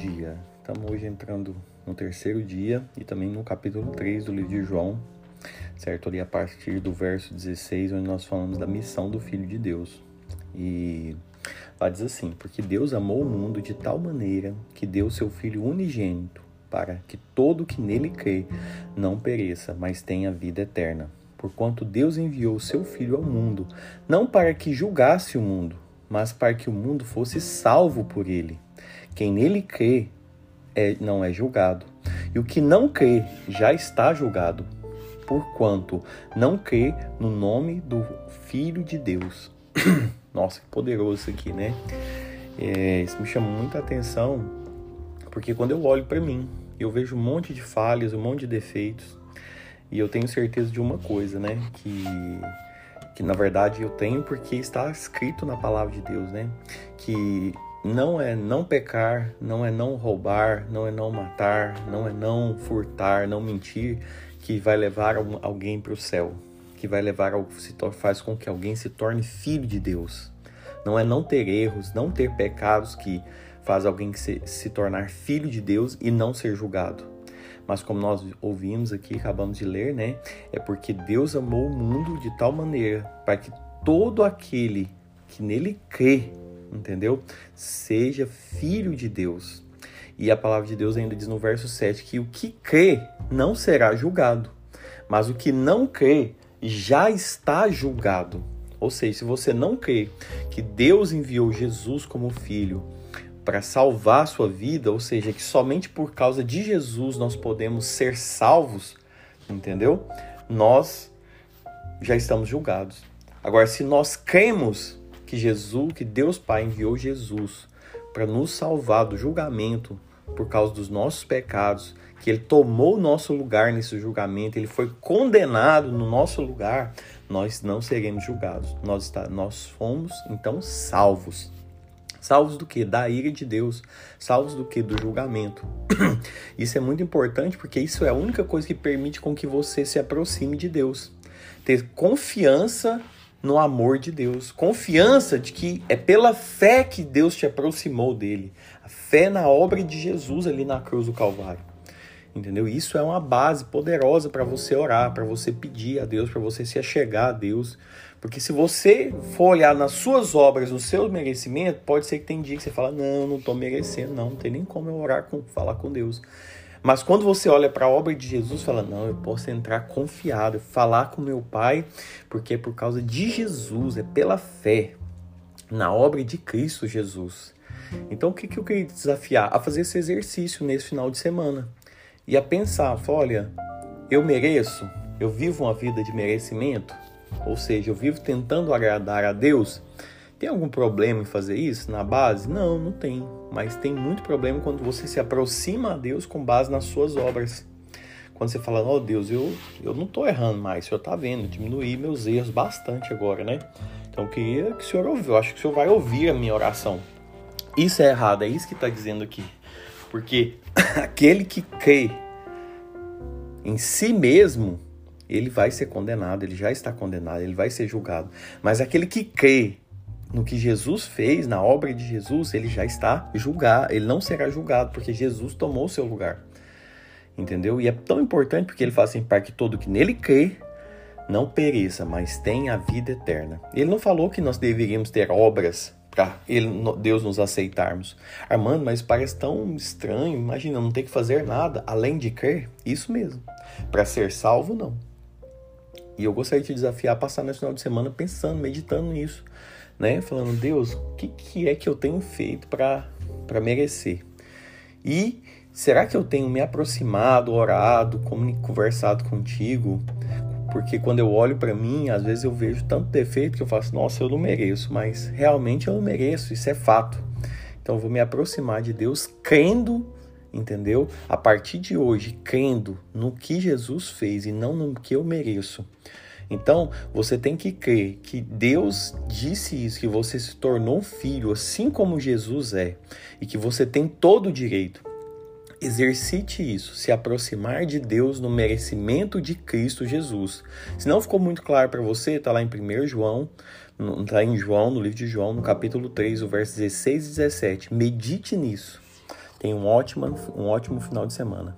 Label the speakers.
Speaker 1: dia. Estamos hoje entrando no terceiro dia e também no capítulo 3 do livro de João, certo? Ali a partir do verso 16, onde nós falamos da missão do Filho de Deus. E lá diz assim: Porque Deus amou o mundo de tal maneira que deu seu Filho unigênito, para que todo que nele crê não pereça, mas tenha vida eterna. Porquanto Deus enviou seu Filho ao mundo, não para que julgasse o mundo, mas para que o mundo fosse salvo por ele. Quem nele crê é, não é julgado. E o que não crê já está julgado, porquanto não crê no nome do Filho de Deus. Nossa, que poderoso isso aqui, né? É, isso me chama muita atenção, porque quando eu olho para mim, eu vejo um monte de falhas, um monte de defeitos, e eu tenho certeza de uma coisa, né? Que que na verdade eu tenho porque está escrito na palavra de Deus, né? Que não é não pecar, não é não roubar, não é não matar, não é não furtar, não mentir, que vai levar alguém para o céu, que vai levar se faz com que alguém se torne filho de Deus. Não é não ter erros, não ter pecados que faz alguém se, se tornar filho de Deus e não ser julgado mas como nós ouvimos aqui, acabamos de ler, né? É porque Deus amou o mundo de tal maneira para que todo aquele que nele crê, entendeu? Seja filho de Deus. E a palavra de Deus ainda diz no verso 7 que o que crê não será julgado, mas o que não crê já está julgado. Ou seja, se você não crê que Deus enviou Jesus como filho para salvar a sua vida, ou seja, que somente por causa de Jesus nós podemos ser salvos, entendeu? Nós já estamos julgados. Agora, se nós cremos que Jesus, que Deus Pai enviou Jesus para nos salvar do julgamento por causa dos nossos pecados, que ele tomou o nosso lugar nesse julgamento, ele foi condenado no nosso lugar, nós não seremos julgados. Nós, está, nós fomos então salvos. Salvos do que? Da ira de Deus. Salvos do que? Do julgamento. isso é muito importante porque isso é a única coisa que permite com que você se aproxime de Deus. Ter confiança no amor de Deus. Confiança de que é pela fé que Deus te aproximou dele. A fé na obra de Jesus ali na cruz do Calvário. Entendeu? Isso é uma base poderosa para você orar, para você pedir a Deus, para você se achegar a Deus. Porque se você for olhar nas suas obras, no seu merecimento, pode ser que tem dia que você fala: "Não, não estou merecendo, não, não tem nem como eu orar com falar com Deus". Mas quando você olha para a obra de Jesus, fala: "Não, eu posso entrar confiado, falar com meu Pai, porque é por causa de Jesus, é pela fé na obra de Cristo Jesus". Então, o que, que eu queria desafiar? A fazer esse exercício nesse final de semana e a pensar, olha, eu mereço, eu vivo uma vida de merecimento, ou seja, eu vivo tentando agradar a Deus. Tem algum problema em fazer isso na base? Não, não tem. Mas tem muito problema quando você se aproxima a Deus com base nas suas obras. Quando você fala, ó oh, Deus, eu, eu não estou errando mais, o Senhor está vendo, diminuí meus erros bastante agora, né? Então eu queria que o Senhor ouviu, eu acho que o Senhor vai ouvir a minha oração. Isso é errado, é isso que está dizendo aqui. Porque aquele que crê em si mesmo, ele vai ser condenado, ele já está condenado, ele vai ser julgado. Mas aquele que crê no que Jesus fez, na obra de Jesus, ele já está julgado, ele não será julgado, porque Jesus tomou o seu lugar. Entendeu? E é tão importante porque ele fala assim: para que todo que nele crê não pereça, mas tenha a vida eterna. Ele não falou que nós deveríamos ter obras para Deus nos aceitarmos. Armando, mas parece tão estranho. Imagina, não ter que fazer nada além de crer. Isso mesmo. Para ser salvo, não. E eu gostaria de te desafiar a passar nesse final de semana pensando, meditando nisso, né? Falando, Deus, o que, que é que eu tenho feito para merecer? E será que eu tenho me aproximado, orado, conversado contigo? Porque quando eu olho para mim, às vezes eu vejo tanto defeito que eu faço, nossa, eu não mereço, mas realmente eu não mereço, isso é fato. Então eu vou me aproximar de Deus crendo, entendeu? A partir de hoje, crendo no que Jesus fez e não no que eu mereço. Então, você tem que crer que Deus disse isso, que você se tornou um filho, assim como Jesus é, e que você tem todo o direito Exercite isso, se aproximar de Deus no merecimento de Cristo Jesus. Se não ficou muito claro para você, está lá em 1 João, está em João, no livro de João, no capítulo 3, o verso 16 e 17. Medite nisso. Tenha um ótimo, um ótimo final de semana.